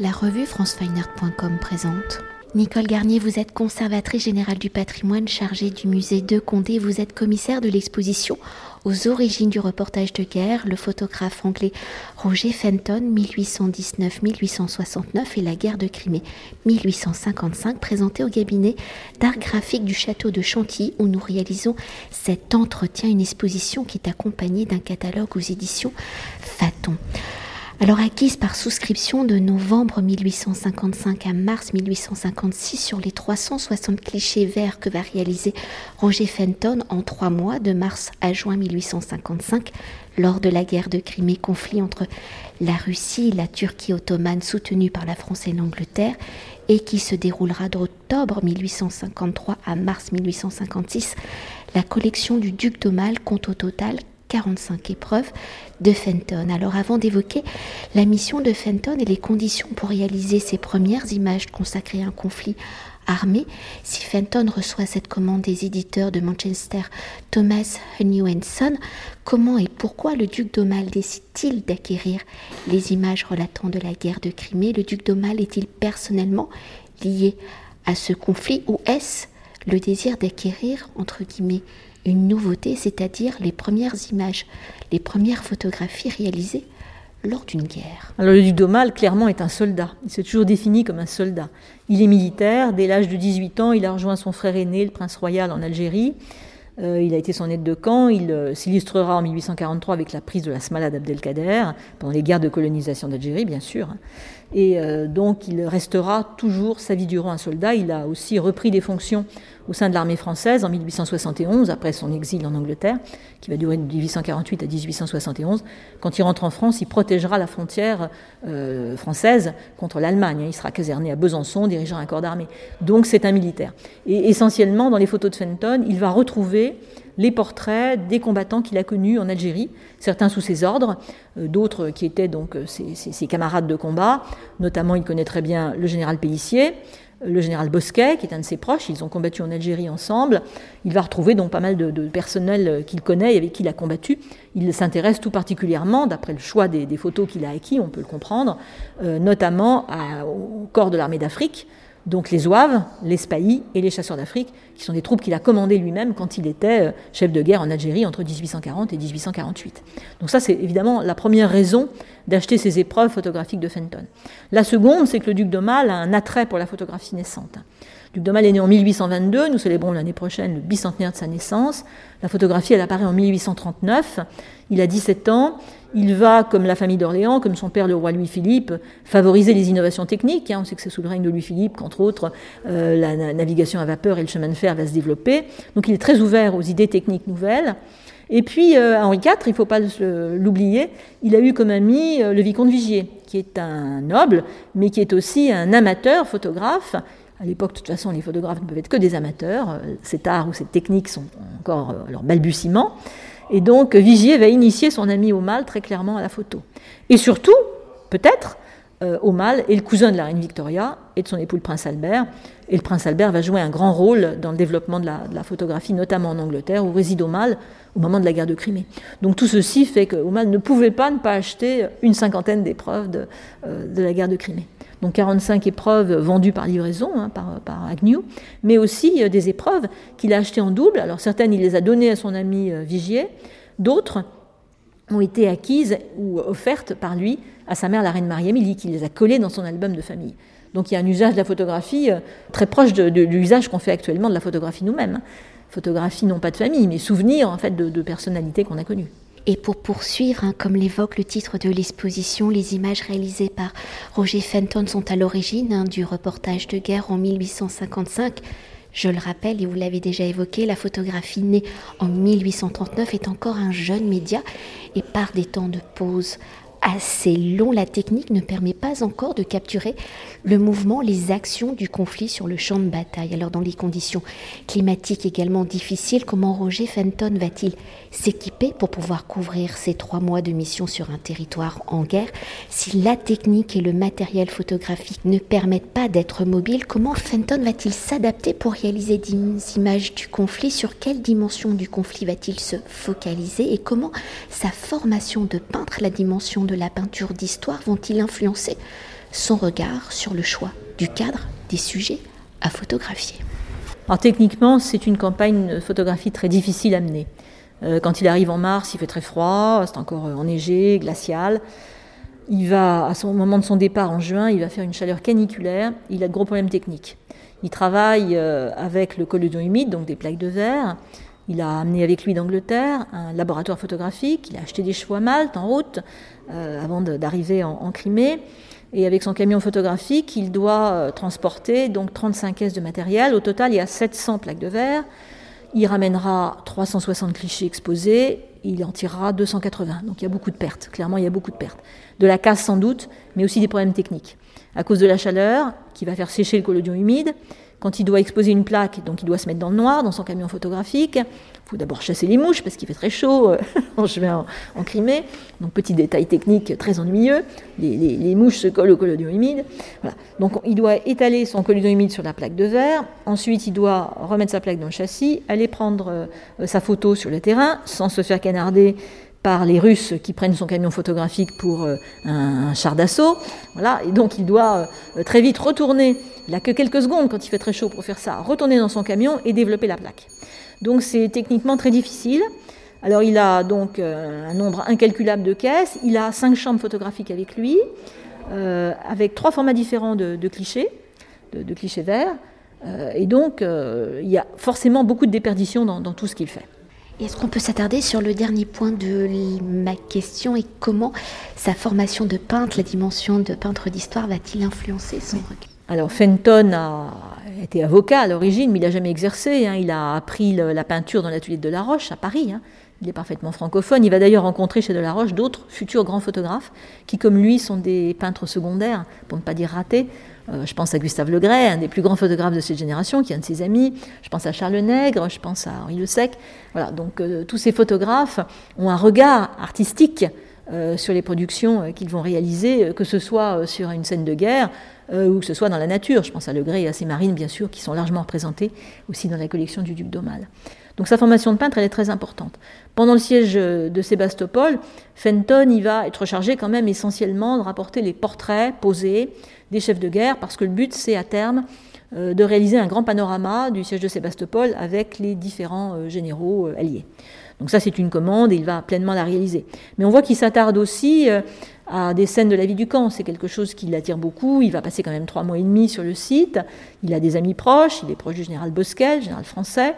La revue francefineart.com présente. Nicole Garnier, vous êtes conservatrice générale du patrimoine chargée du musée de Condé. Vous êtes commissaire de l'exposition aux origines du reportage de guerre, le photographe anglais Roger Fenton, 1819-1869 et la guerre de Crimée, 1855, présenté au cabinet d'art graphique du château de Chantilly où nous réalisons cet entretien, une exposition qui est accompagnée d'un catalogue aux éditions Faton. Alors acquise par souscription de novembre 1855 à mars 1856 sur les 360 clichés verts que va réaliser Roger Fenton en trois mois de mars à juin 1855 lors de la guerre de Crimée, conflit entre la Russie et la Turquie ottomane soutenue par la France et l'Angleterre et qui se déroulera d'octobre 1853 à mars 1856. La collection du duc d'Aumale compte au total 45 épreuves de Fenton. Alors avant d'évoquer la mission de Fenton et les conditions pour réaliser ses premières images consacrées à un conflit armé, si Fenton reçoit cette commande des éditeurs de Manchester, Thomas Son, comment et pourquoi le duc d'Aumale décide-t-il d'acquérir les images relatant de la guerre de Crimée? Le duc d'Aumale est-il personnellement lié à ce conflit ou est-ce le désir d'acquérir, entre guillemets, une nouveauté, c'est-à-dire les premières images, les premières photographies réalisées lors d'une guerre. Alors le duc d'Aumale, clairement, est un soldat. Il s'est toujours défini comme un soldat. Il est militaire. Dès l'âge de 18 ans, il a rejoint son frère aîné, le prince royal, en Algérie. Euh, il a été son aide de camp. Il euh, s'illustrera en 1843 avec la prise de la Smala d'Abdelkader, pendant les guerres de colonisation d'Algérie, bien sûr. Et euh, donc, il restera toujours sa vie durant un soldat. Il a aussi repris des fonctions au sein de l'armée française en 1871, après son exil en Angleterre, qui va durer de 1848 à 1871. Quand il rentre en France, il protégera la frontière euh, française contre l'Allemagne. Il sera caserné à Besançon, dirigeant un corps d'armée. Donc c'est un militaire. Et essentiellement, dans les photos de Fenton, il va retrouver les portraits des combattants qu'il a connus en Algérie, certains sous ses ordres, euh, d'autres qui étaient donc euh, ses, camarades de combat. Notamment, il connaît très bien le général Pellissier, le général Bosquet, qui est un de ses proches, ils ont combattu en Algérie ensemble. Il va retrouver donc pas mal de, personnel qu'il connaît et avec qui il a combattu. Il s'intéresse tout particulièrement, d'après le choix des, photos qu'il a acquis, on peut le comprendre, euh, notamment au corps de l'armée d'Afrique, donc les Zouaves, les Spahis et les chasseurs d'Afrique, qui sont des troupes qu'il a commandées lui-même quand il était euh, chef de guerre en Algérie entre 1840 et 1848. Donc ça, c'est évidemment la première raison d'acheter ces épreuves photographiques de Fenton. La seconde, c'est que le duc d'Aumale a un attrait pour la photographie naissante. Le duc d'Aumale est né en 1822, nous célébrons l'année prochaine le bicentenaire de sa naissance. La photographie, elle apparaît en 1839. Il a 17 ans. Il va, comme la famille d'Orléans, comme son père le roi Louis-Philippe, favoriser les innovations techniques. Hein. On sait que c'est sous le règne de Louis-Philippe qu'entre autres euh, la navigation à vapeur et le chemin de fer va se développer. Donc il est très ouvert aux idées techniques nouvelles. Et puis euh, Henri IV, il ne faut pas l'oublier, il a eu comme ami euh, le vicomte Vigier, qui est un noble, mais qui est aussi un amateur photographe. À l'époque, de toute façon, les photographes ne peuvent être que des amateurs. Cet art ou cette technique sont encore leur balbutiement. Et donc Vigier va initier son ami Aumale très clairement à la photo. Et surtout, peut-être, euh, est le cousin de la reine Victoria et de son époux le prince Albert. Et le prince Albert va jouer un grand rôle dans le développement de la, photographie, notamment en Angleterre, où réside Aumale au moment de la guerre de Crimée. Donc tout ceci fait que Aumale ne pouvait pas ne pas acheter une cinquantaine d'épreuves de, euh, de la guerre de Crimée donc 45 épreuves vendues par livraison, hein, par, Agnew, mais aussi euh, des épreuves qu'il a achetées en double. Alors certaines, il les a données à son ami euh, Vigier, d'autres ont été acquises ou offertes par lui à sa mère, la reine Marie-Amélie, qui les a collées dans son album de famille. Donc il y a un usage de la photographie euh, très proche de, l'usage qu'on fait actuellement de la photographie nous-mêmes. Hein. Photographie non pas de famille, mais souvenir en fait de personnalités qu'on a connues. Et pour poursuivre, hein, comme l'évoque le titre de l'exposition, les images réalisées par Roger Fenton sont à l'origine hein, du reportage de guerre en 1855. Je le rappelle, et vous l'avez déjà évoqué, la photographie née en 1839 est encore un jeune média et par des temps de pause assez long, la technique ne permet pas encore de capturer le mouvement, les actions du conflit sur le champ de bataille. Alors dans les conditions climatiques également difficiles, comment Roger Fenton va-t-il s'équiper pour pouvoir couvrir ces trois mois de mission sur un territoire en guerre? Si la technique et le matériel photographique ne permettent pas d'être mobile, comment Fenton va-t-il s'adapter pour réaliser des images du conflit? Sur quelle dimension du conflit va-t-il se focaliser? Et comment sa formation de peintre, la dimension de la peinture d'histoire vont-ils influencer son regard sur le choix du cadre des sujets à photographier? Techniquement, c'est une campagne de photographie très difficile à mener. Euh, quand il arrive en mars, il fait très froid, c'est encore enneigé, glacial. Il va, à son moment de son départ en juin, il va faire une chaleur caniculaire. Il a de gros problèmes techniques. Il travaille euh, avec le collodion humide, donc des plaques de verre. Il a amené avec lui d'Angleterre un laboratoire photographique. Il a acheté des chevaux à Malte en route euh, avant d'arriver en, Crimée. Et avec son camion photographique, il doit euh, transporter donc 35 caisses de matériel. Au total, il y a 700 plaques de verre. Il ramènera 360 clichés exposés. Il en tirera 280. Donc il y a beaucoup de pertes. Clairement, il y a beaucoup de pertes. De la casse sans doute, mais aussi des problèmes techniques. À cause de la chaleur, qui va faire sécher le collodion humide, quand il doit exposer une plaque, donc il doit se mettre dans le noir, dans son camion photographique. Il faut d'abord chasser les mouches parce qu'il fait très chaud en juin en, Crimée. Donc petit détail technique très ennuyeux. Les, mouches se collent au collodion humide. Voilà. Donc il doit étaler son collodion humide sur la plaque de verre. Ensuite, il doit remettre sa plaque dans le châssis, aller prendre euh, sa photo sur le terrain sans se faire canarder par les Russes qui prennent son camion photographique pour euh, un, char d'assaut. Voilà, et donc il doit euh, très vite retourner, il n'a que quelques secondes quand il fait très chaud pour faire ça, retourner dans son camion et développer la plaque. Donc c'est techniquement très difficile. Alors il a donc euh, un nombre incalculable de caisses, il a cinq chambres photographiques avec lui, avec trois formats différents de, clichés, de, clichés verts, et donc il y a forcément beaucoup de déperditions dans tout ce qu'il fait. Est-ce qu'on peut s'attarder sur le dernier point de ma question et comment sa formation de peintre, la dimension de peintre d'histoire, va-t-il influencer son regard? Alors Fenton a été avocat à l'origine, mais il n'a jamais exercé. Hein. Il a appris la peinture dans l'atelier de Delaroche à Paris. Hein. Il est parfaitement francophone. Il va d'ailleurs rencontrer chez Delaroche d'autres futurs grands photographes qui, comme lui, sont des peintres secondaires, pour ne pas dire ratés. Euh, je pense à Gustave Legray, un des plus grands photographes de cette génération, qui est un de ses amis. Je pense à Charles Nègre, je pense à Henri Le Sec. Voilà, donc euh, tous ces photographes ont un regard artistique sur les productions qu'ils vont réaliser, que ce soit sur une scène de guerre ou que ce soit dans la nature. Je pense à Legray et à ses marines, bien sûr, qui sont largement représentées aussi dans la collection du duc d'Aumale. Donc sa formation de peintre, elle est très importante. Pendant le siège de Sébastopol, Fenton il va être chargé quand même essentiellement de rapporter les portraits posés des chefs de guerre, parce que le but, c'est à terme euh, de réaliser un grand panorama du siège de Sébastopol avec les différents euh, généraux euh, alliés. Donc ça, c'est une commande et il va pleinement la réaliser. Mais on voit qu'il s'attarde aussi à des scènes de la vie du camp. C'est quelque chose qui l'attire beaucoup. Il va passer quand même trois mois et demi sur le site. Il a des amis proches. Il est proche du général Bosquet, général français.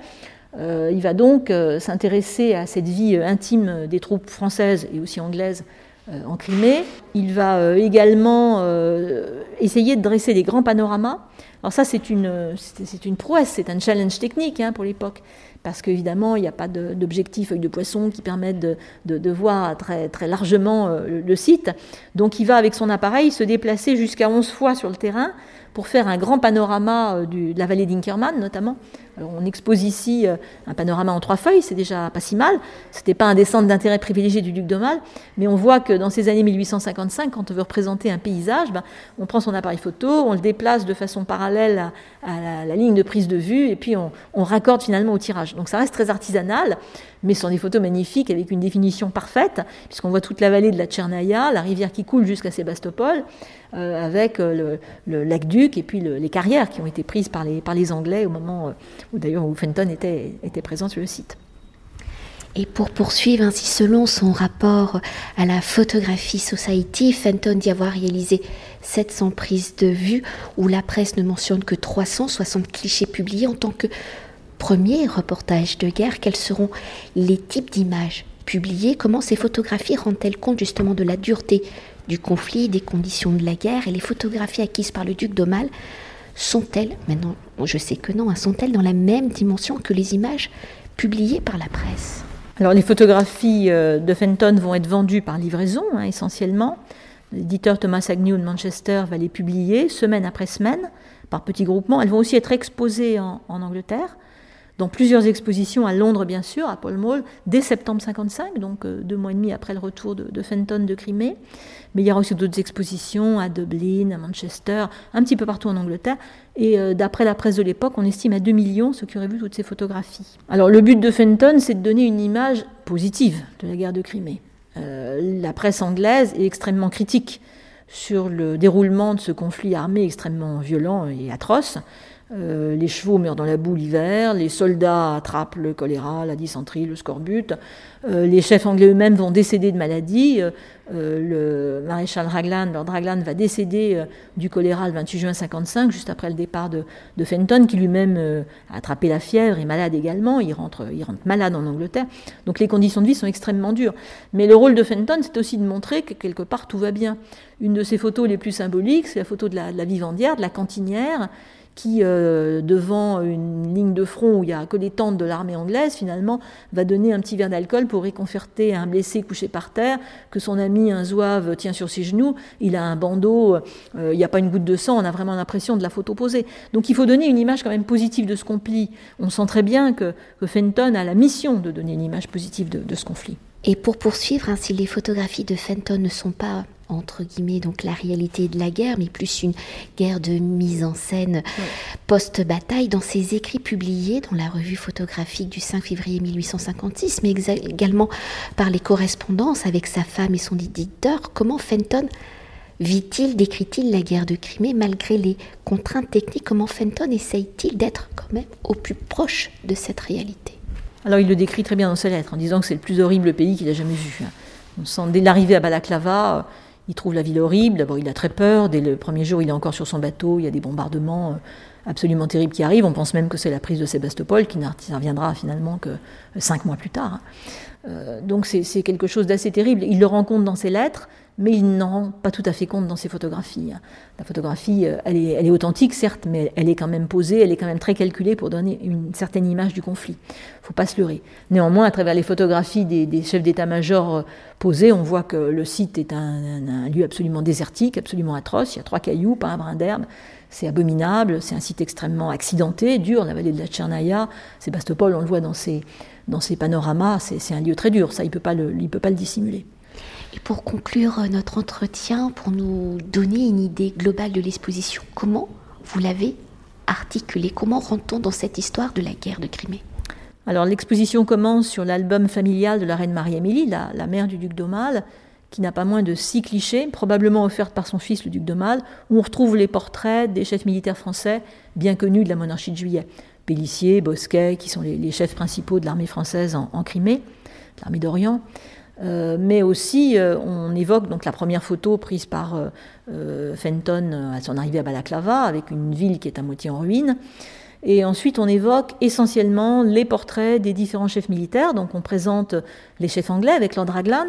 il va donc s'intéresser à cette vie intime des troupes françaises et aussi anglaises euh, en Crimée. Il va euh, également euh, essayer de dresser des grands panoramas. Alors ça, c'est une, une prouesse, c'est un challenge technique hein, pour l'époque, parce qu'évidemment, il n'y a pas d'objectif œil de poisson qui permette de, voir très, très largement le, site. Donc il va, avec son appareil, se déplacer jusqu'à 11 fois sur le terrain pour faire un grand panorama de la vallée d'Inkerman, notamment, on expose ici euh, un panorama en trois feuilles, c'est déjà pas si mal. C'était pas un des centres d'intérêt privilégié du duc d'Aumale, mais on voit que dans ces années 1855, quand on veut représenter un paysage, ben, on prend son appareil photo, on le déplace de façon parallèle à, la, ligne de prise de vue, et puis on raccorde finalement au tirage. Donc ça reste très artisanal, mais ce sont des photos magnifiques avec une définition parfaite, puisqu'on voit toute la vallée de la Tchernaya, la rivière qui coule jusqu'à Sébastopol, euh, avec euh, le, lac Duc et puis les carrières qui ont été prises par les, par les Anglais au moment euh, où d'ailleurs Fenton était, était présent sur le site. Et pour poursuivre ainsi selon son rapport à la photographie Society, Fenton dit avoir réalisé 700 prises de vue où la presse ne mentionne que 360 clichés publiés en tant que premier reportage de guerre, quels seront les types d'images publiées, comment ces photographies rendent-elles compte justement de la dureté du conflit, des conditions de la guerre, et les photographies acquises par le duc d'Aumale sont-elles, maintenant je sais que non, hein, sont-elles dans la même dimension que les images publiées par la presse? Alors les photographies euh, de Fenton vont être vendues par livraison hein, essentiellement. L'éditeur Thomas Agnew de Manchester va les publier semaine après semaine par petits groupements. Elles vont aussi être exposées en Angleterre dans plusieurs expositions à Londres, bien sûr, à Paul Mall, dès septembre 55, donc euh, deux mois et demi après le retour de, Fenton de Crimée. Mais il y aura aussi d'autres expositions à Dublin, à Manchester, un petit peu partout en Angleterre. Et euh, d'après la presse de l'époque, on estime à 2 millions ceux qui auraient vu toutes ces photographies. Alors le but de Fenton, c'est de donner une image positive de la guerre de Crimée. Euh, la presse anglaise est extrêmement critique sur le déroulement de ce conflit armé extrêmement violent et atroce. Euh, les chevaux meurent dans la boue l'hiver, les soldats attrapent le choléra, la dysenterie, le scorbut, euh, les chefs anglais eux-mêmes vont décéder de maladie. Euh, le maréchal Raglan, Lord Raglan, va décéder du choléra le 28 juin 55, juste après le départ de, Fenton, qui lui-même a attrapé la fièvre, est malade également, il rentre, il rentre malade en Angleterre. Donc les conditions de vie sont extrêmement dures. Mais le rôle de Fenton, c'est aussi de montrer que quelque part tout va bien. Une de ses photos les plus symboliques, c'est la photo de la, de la vivandière, de la cantinière, qui, euh, devant une ligne de front où il n'y a que les tentes de l'armée anglaise, finalement, va donner un petit verre d'alcool pour réconforter un blessé couché par terre, que son ami, un zouave, tient sur ses genoux, il a un bandeau, euh, il n'y a pas une goutte de sang, on a vraiment l'impression de la photo posée. Donc il faut donner une image quand même positive de ce conflit. On sent très bien que, Fenton a la mission de donner une image positive de, ce conflit. Et pour poursuivre, hein, si les photographies de Fenton ne sont pas entre guillemets donc la réalité de la guerre, mais plus une guerre de mise en scène post-bataille dans ses écrits publiés dans la revue photographique du 5 février 1856, mais également par les correspondances avec sa femme et son éditeur. Comment Fenton vit-il, décrit-il la guerre de Crimée malgré les contraintes techniques? Comment Fenton essaye-t-il d'être quand même au plus proche de cette réalité? Alors il le décrit très bien dans ses lettres en disant que c'est le plus horrible pays qu'il a jamais vu. Hein. Dès l'arrivée à Balaklava, il trouve la ville horrible. D'abord, il a très peur. Dès le premier jour, il est encore sur son bateau. Il y a des bombardements euh, absolument terribles qui arrivent. On pense même que c'est la prise de Sébastopol qui n'interviendra finalement que euh, cinq mois plus tard. Hein. Euh, donc c'est quelque chose d'assez terrible. Il le rencontre dans ses lettres mais il n'en rend pas tout à fait compte dans ses photographies. La photographie, euh, elle est, authentique, certes, mais elle est quand même posée, elle est quand même très calculée pour donner une certaine image du conflit. Il ne faut pas se leurrer. Néanmoins, à travers les photographies des, chefs d'état-major euh, posés, on voit que le site est un, lieu absolument désertique, absolument atroce. Il y a trois cailloux, pas un brin d'herbe. C'est abominable, c'est un site extrêmement accidenté, dur, la vallée de la Tchernaya. Sébastopol, on le voit dans ses, panoramas, c'est un lieu très dur, ça, il ne peut pas le dissimuler. Et pour conclure euh, notre entretien, pour nous donner une idée globale de l'exposition, comment vous l'avez articulée? Comment rentre-t-on dans cette histoire de la guerre de Crimée? Alors l'exposition commence sur l'album familial de la reine Marie-Amélie, la, mère du duc d'Aumale, qui n'a pas moins de six clichés, probablement offertes par son fils le duc d'Aumale, où on retrouve les portraits des chefs militaires français bien connus de la monarchie de Juillet. Pellissier, Bosquet, qui sont les, chefs principaux de l'armée française en Crimée, l'armée d'Orient. Euh, mais aussi euh, on évoque donc la première photo prise par euh, Fenton à son arrivée à Balaklava, avec une ville qui est à moitié en ruine. Et ensuite, on évoque essentiellement les portraits des différents chefs militaires. Donc, on présente les chefs anglais avec Lord Raglan,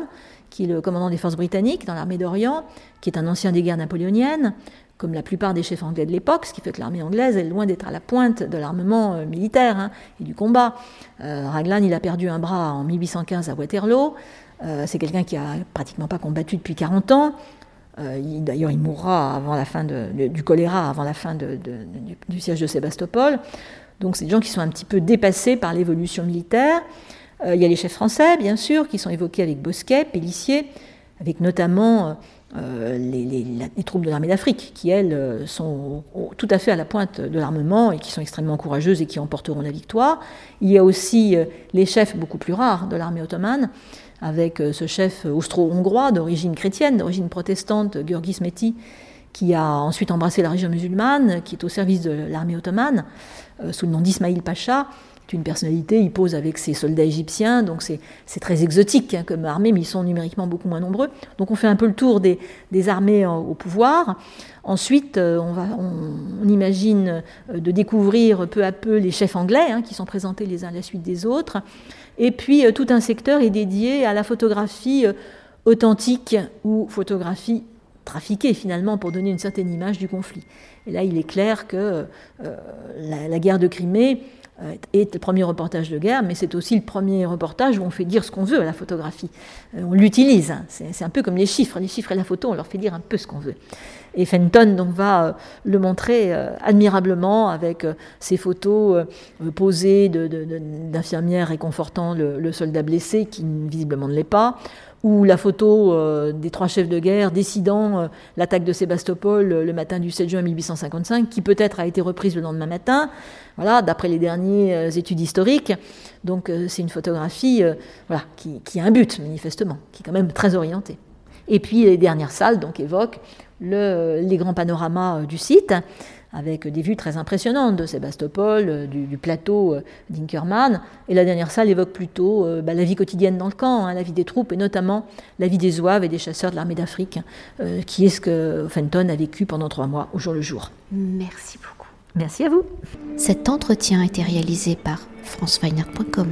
qui est le commandant des forces britanniques dans l'armée d'Orient, qui est un ancien des guerres napoléoniennes, comme la plupart des chefs anglais de l'époque, ce qui fait que l'armée anglaise est loin d'être à la pointe de l'armement militaire hein, et du combat. Raglan, il a perdu un bras en 1815 à Waterloo. Euh, c'est quelqu'un qui a pratiquement pas combattu depuis 40 ans. Euh, d'ailleurs, il mourra avant la fin du choléra, avant la fin du, siège de Sébastopol. Donc, c'est des gens qui sont un petit peu dépassés par l'évolution militaire. Euh, il y a les chefs français, bien sûr, qui sont évoqués avec Bosquet, Pellissier, avec notamment les, troupes de l'armée d'Afrique, qui, elles, sont tout à fait à la pointe de l'armement et qui sont extrêmement courageuses et qui emporteront la victoire. Il y a aussi les chefs beaucoup plus rares de l'armée ottomane, avec euh, ce chef austro-hongrois d'origine chrétienne, d'origine protestante, Georgis Meti, qui a ensuite embrassé la région musulmane, qui est au service de l'armée ottomane, euh, sous le nom d'Ismaïl Pacha. Une personnalité, il pose avec ses soldats égyptiens, donc c'est très exotique hein, comme armée, mais ils sont numériquement beaucoup moins nombreux. Donc on fait un peu le tour des, armées au pouvoir. Ensuite, euh, on, va, on, imagine de découvrir peu à peu les chefs anglais, hein, qui sont présentés les uns à la suite des autres. Et puis euh, tout un secteur est dédié à la photographie euh, authentique ou photographie trafiquée finalement pour donner une certaine image du conflit. Et là, il est clair que euh, la, guerre de Crimée est le premier reportage de guerre, mais c'est aussi le premier reportage où on fait dire ce qu'on veut à la photographie. on l'utilise, hein. c'est un peu comme les chiffres. Les chiffres et la photo, on leur fait dire un peu ce qu'on veut. Et Fenton donc, va euh, le montrer euh, admirablement avec euh, ses photos posées d'infirmières réconfortant le, soldat blessé, qui visiblement ne l'est pas, ou la photo des trois chefs de guerre décidant l'attaque de Sébastopol le matin du 7 juin 1855, qui peut-être a été reprise le lendemain matin, voilà, d'après les dernières études historiques. Donc c'est une photographie voilà, qui, qui, a un but, manifestement, qui est quand même très orientée. Et puis les dernières salles donc, évoquent les grands panoramas du site avec des vues très impressionnantes de Sébastopol, euh, du, plateau euh, d'Inkerman. Et la dernière salle évoque plutôt euh, bah, la vie quotidienne dans le camp, hein, la vie des troupes, et notamment la vie des zouaves et des chasseurs de l'armée d'Afrique, qui est ce que Fenton a vécu pendant trois mois, au jour le jour. Merci beaucoup. Merci à vous. Cet entretien a été réalisé par franceweiner.com.